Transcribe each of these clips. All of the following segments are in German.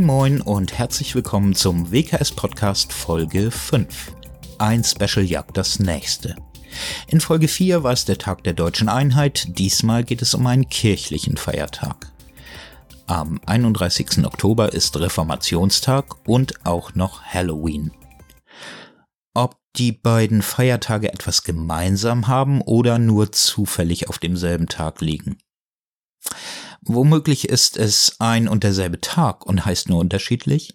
Moin Moin und herzlich willkommen zum WKS Podcast Folge 5. Ein Special jagt das nächste. In Folge 4 war es der Tag der deutschen Einheit, diesmal geht es um einen kirchlichen Feiertag. Am 31. Oktober ist Reformationstag und auch noch Halloween. Ob die beiden Feiertage etwas gemeinsam haben oder nur zufällig auf demselben Tag liegen. Womöglich ist es ein und derselbe Tag und heißt nur unterschiedlich.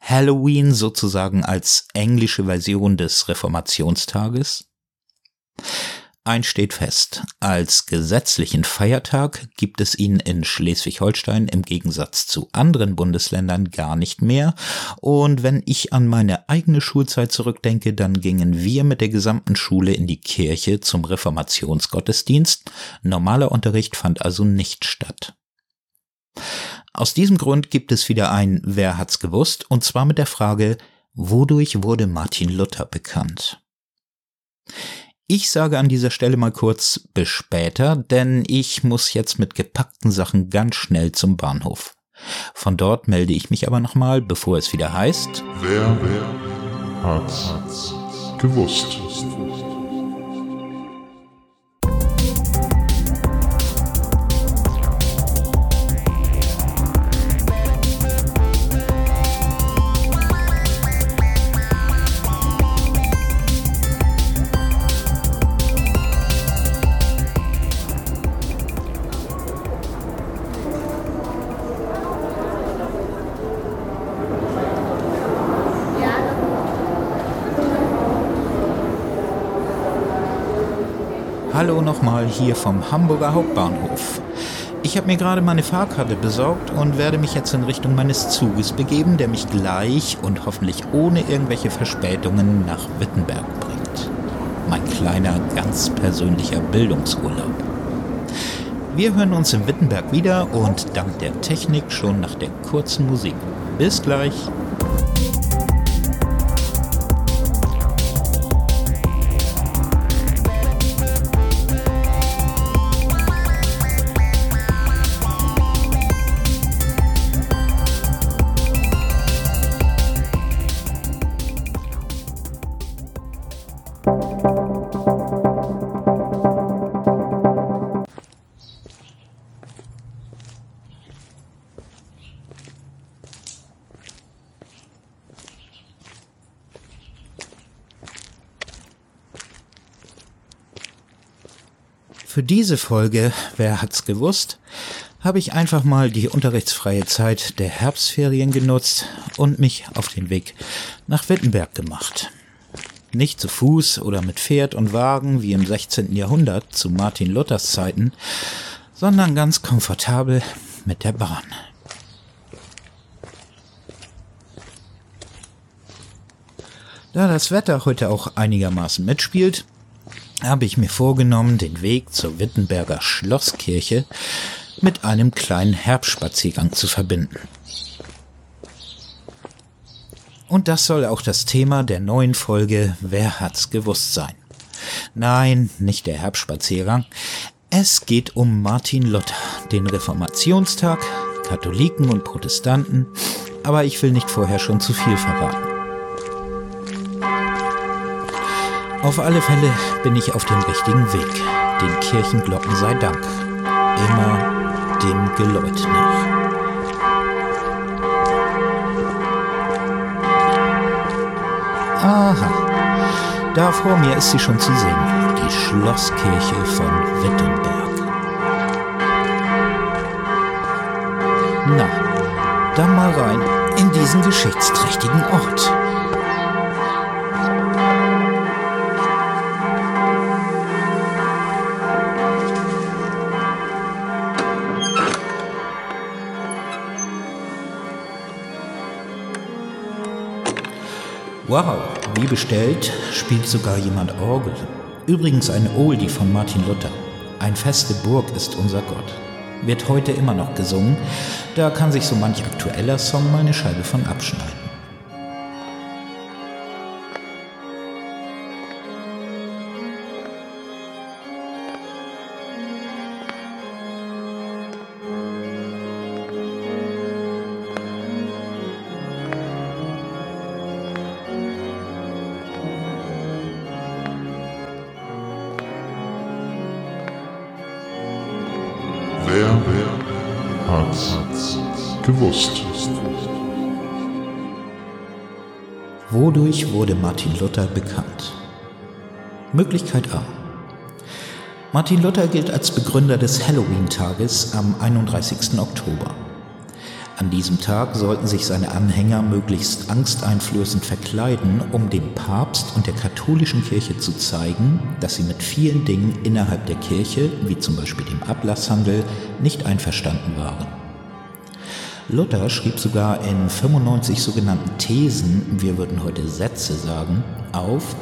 Halloween sozusagen als englische Version des Reformationstages. Eins steht fest, als gesetzlichen Feiertag gibt es ihn in Schleswig-Holstein im Gegensatz zu anderen Bundesländern gar nicht mehr. Und wenn ich an meine eigene Schulzeit zurückdenke, dann gingen wir mit der gesamten Schule in die Kirche zum Reformationsgottesdienst. Normaler Unterricht fand also nicht statt. Aus diesem Grund gibt es wieder ein Wer hat's gewusst? Und zwar mit der Frage, wodurch wurde Martin Luther bekannt? Ich sage an dieser Stelle mal kurz bis später, denn ich muss jetzt mit gepackten Sachen ganz schnell zum Bahnhof. Von dort melde ich mich aber nochmal, bevor es wieder heißt. Wer, wer hat's gewusst? Hallo nochmal hier vom Hamburger Hauptbahnhof. Ich habe mir gerade meine Fahrkarte besorgt und werde mich jetzt in Richtung meines Zuges begeben, der mich gleich und hoffentlich ohne irgendwelche Verspätungen nach Wittenberg bringt. Mein kleiner, ganz persönlicher Bildungsurlaub. Wir hören uns in Wittenberg wieder und dank der Technik schon nach der kurzen Musik. Bis gleich. Für diese Folge, wer hat's gewusst, habe ich einfach mal die unterrichtsfreie Zeit der Herbstferien genutzt und mich auf den Weg nach Wittenberg gemacht. Nicht zu Fuß oder mit Pferd und Wagen wie im 16. Jahrhundert zu Martin Luthers Zeiten, sondern ganz komfortabel mit der Bahn. Da das Wetter heute auch einigermaßen mitspielt, habe ich mir vorgenommen, den Weg zur Wittenberger Schlosskirche mit einem kleinen Herbstspaziergang zu verbinden. Und das soll auch das Thema der neuen Folge Wer hat's gewusst sein? Nein, nicht der Herbstspaziergang. Es geht um Martin Luther, den Reformationstag, Katholiken und Protestanten, aber ich will nicht vorher schon zu viel verraten. Auf alle Fälle bin ich auf dem richtigen Weg. Den Kirchenglocken sei Dank. Immer dem Geläut nach. Aha, da vor mir ist sie schon zu sehen. Die Schlosskirche von Wittenberg. Na, dann mal rein in diesen geschichtsträchtigen Ort. Wow, wie bestellt, spielt sogar jemand Orgel. Übrigens eine Oldie von Martin Luther. Ein feste Burg ist unser Gott. Wird heute immer noch gesungen, da kann sich so manch aktueller Song mal eine Scheibe von abschneiden. Wer hat's gewusst? Wodurch wurde Martin Luther bekannt? Möglichkeit A. Martin Luther gilt als Begründer des Halloween-Tages am 31. Oktober. An diesem Tag sollten sich seine Anhänger möglichst angsteinflößend verkleiden, um dem Papst und der katholischen Kirche zu zeigen, dass sie mit vielen Dingen innerhalb der Kirche, wie zum Beispiel dem Ablasshandel, nicht einverstanden waren. Luther schrieb sogar in 95 sogenannten Thesen, wir würden heute Sätze sagen, auf,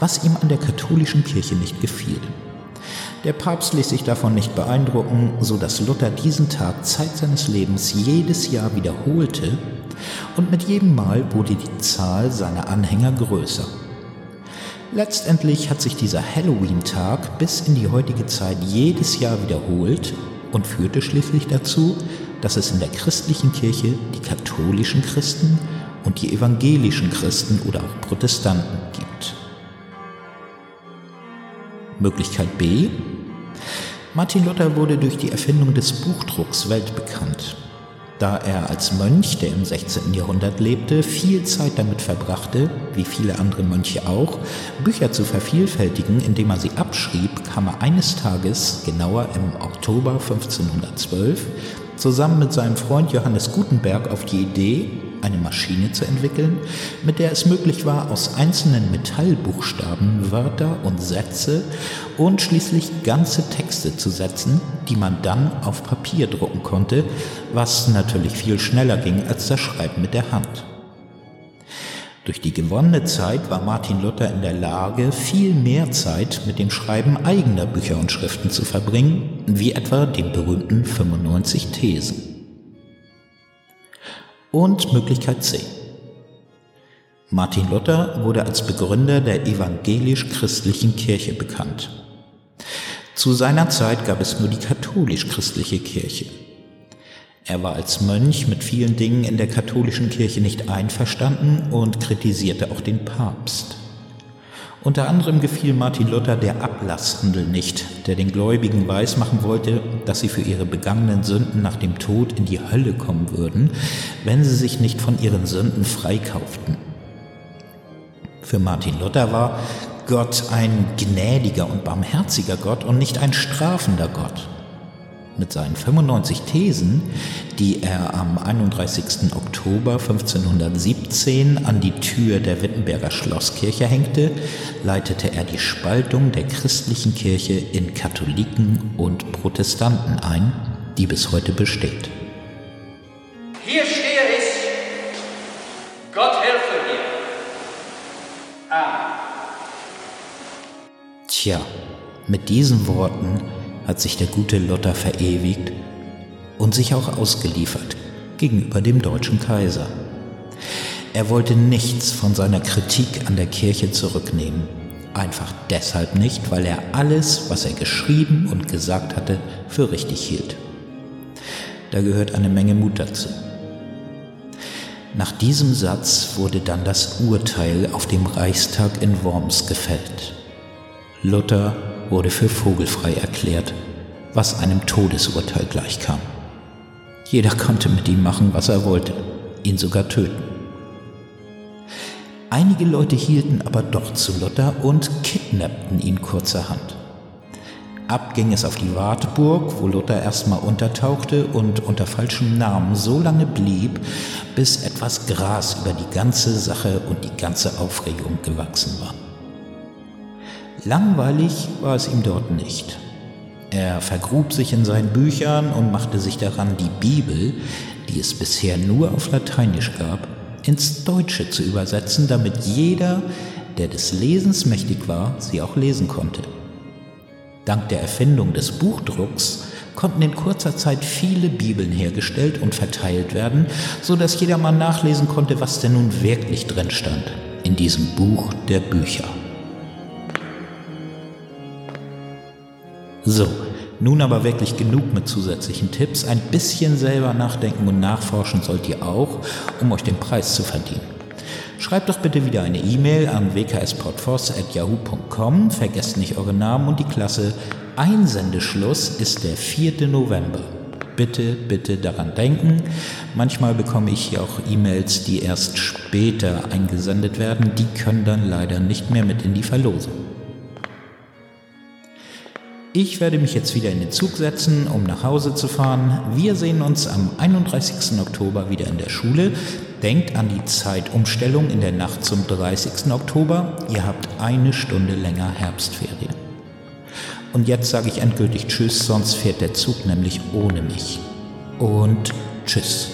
was ihm an der katholischen Kirche nicht gefiel. Der Papst ließ sich davon nicht beeindrucken, so dass Luther diesen Tag Zeit seines Lebens jedes Jahr wiederholte und mit jedem Mal wurde die Zahl seiner Anhänger größer. Letztendlich hat sich dieser Halloween-Tag bis in die heutige Zeit jedes Jahr wiederholt und führte schließlich dazu, dass es in der christlichen Kirche die katholischen Christen und die evangelischen Christen oder auch Protestanten gibt. Möglichkeit B. Martin Luther wurde durch die Erfindung des Buchdrucks weltbekannt. Da er als Mönch, der im 16. Jahrhundert lebte, viel Zeit damit verbrachte, wie viele andere Mönche auch, Bücher zu vervielfältigen, indem er sie abschrieb, kam er eines Tages, genauer im Oktober 1512, zusammen mit seinem Freund Johannes Gutenberg auf die Idee, eine Maschine zu entwickeln, mit der es möglich war, aus einzelnen Metallbuchstaben Wörter und Sätze und schließlich ganze Texte zu setzen, die man dann auf Papier drucken konnte, was natürlich viel schneller ging als das Schreiben mit der Hand. Durch die gewonnene Zeit war Martin Luther in der Lage, viel mehr Zeit mit dem Schreiben eigener Bücher und Schriften zu verbringen, wie etwa den berühmten 95 Thesen. Und Möglichkeit C. Martin Luther wurde als Begründer der evangelisch-christlichen Kirche bekannt. Zu seiner Zeit gab es nur die katholisch-christliche Kirche. Er war als Mönch mit vielen Dingen in der katholischen Kirche nicht einverstanden und kritisierte auch den Papst. Unter anderem gefiel Martin Luther der Ablasshandel nicht, der den Gläubigen weismachen wollte, dass sie für ihre begangenen Sünden nach dem Tod in die Hölle kommen würden, wenn sie sich nicht von ihren Sünden freikauften. Für Martin Luther war Gott ein gnädiger und barmherziger Gott und nicht ein strafender Gott mit seinen 95 Thesen, die er am 31. Oktober 1517 an die Tür der Wittenberger Schlosskirche hängte, leitete er die Spaltung der christlichen Kirche in Katholiken und Protestanten ein, die bis heute besteht. Hier stehe ich. Gott helfe dir. Amen. Tja, mit diesen Worten hat sich der gute Luther verewigt und sich auch ausgeliefert gegenüber dem deutschen Kaiser. Er wollte nichts von seiner Kritik an der Kirche zurücknehmen, einfach deshalb nicht, weil er alles, was er geschrieben und gesagt hatte, für richtig hielt. Da gehört eine Menge Mut dazu. Nach diesem Satz wurde dann das Urteil auf dem Reichstag in Worms gefällt. Luther wurde für vogelfrei erklärt, was einem Todesurteil gleichkam. Jeder konnte mit ihm machen, was er wollte, ihn sogar töten. Einige Leute hielten aber doch zu Luther und kidnappten ihn kurzerhand. Ab ging es auf die Wartburg, wo Luther erstmal untertauchte und unter falschem Namen so lange blieb, bis etwas Gras über die ganze Sache und die ganze Aufregung gewachsen war. Langweilig war es ihm dort nicht. Er vergrub sich in seinen Büchern und machte sich daran, die Bibel, die es bisher nur auf Lateinisch gab, ins Deutsche zu übersetzen, damit jeder, der des Lesens mächtig war, sie auch lesen konnte. Dank der Erfindung des Buchdrucks konnten in kurzer Zeit viele Bibeln hergestellt und verteilt werden, so dass jedermann nachlesen konnte, was denn nun wirklich drin stand in diesem Buch der Bücher. So, nun aber wirklich genug mit zusätzlichen Tipps. Ein bisschen selber nachdenken und nachforschen sollt ihr auch, um euch den Preis zu verdienen. Schreibt doch bitte wieder eine E-Mail an wkspodforce.yahoo.com. Vergesst nicht eure Namen und die Klasse. Einsendeschluss ist der 4. November. bitte, bitte daran denken. Manchmal bekomme ich hier auch E-Mails, die erst später eingesendet werden. Die können dann leider nicht mehr mit in die Verlosung. Ich werde mich jetzt wieder in den Zug setzen, um nach Hause zu fahren. Wir sehen uns am 31. Oktober wieder in der Schule. Denkt an die Zeitumstellung in der Nacht zum 30. Oktober. Ihr habt eine Stunde länger Herbstferien. Und jetzt sage ich endgültig Tschüss, sonst fährt der Zug nämlich ohne mich. Und Tschüss.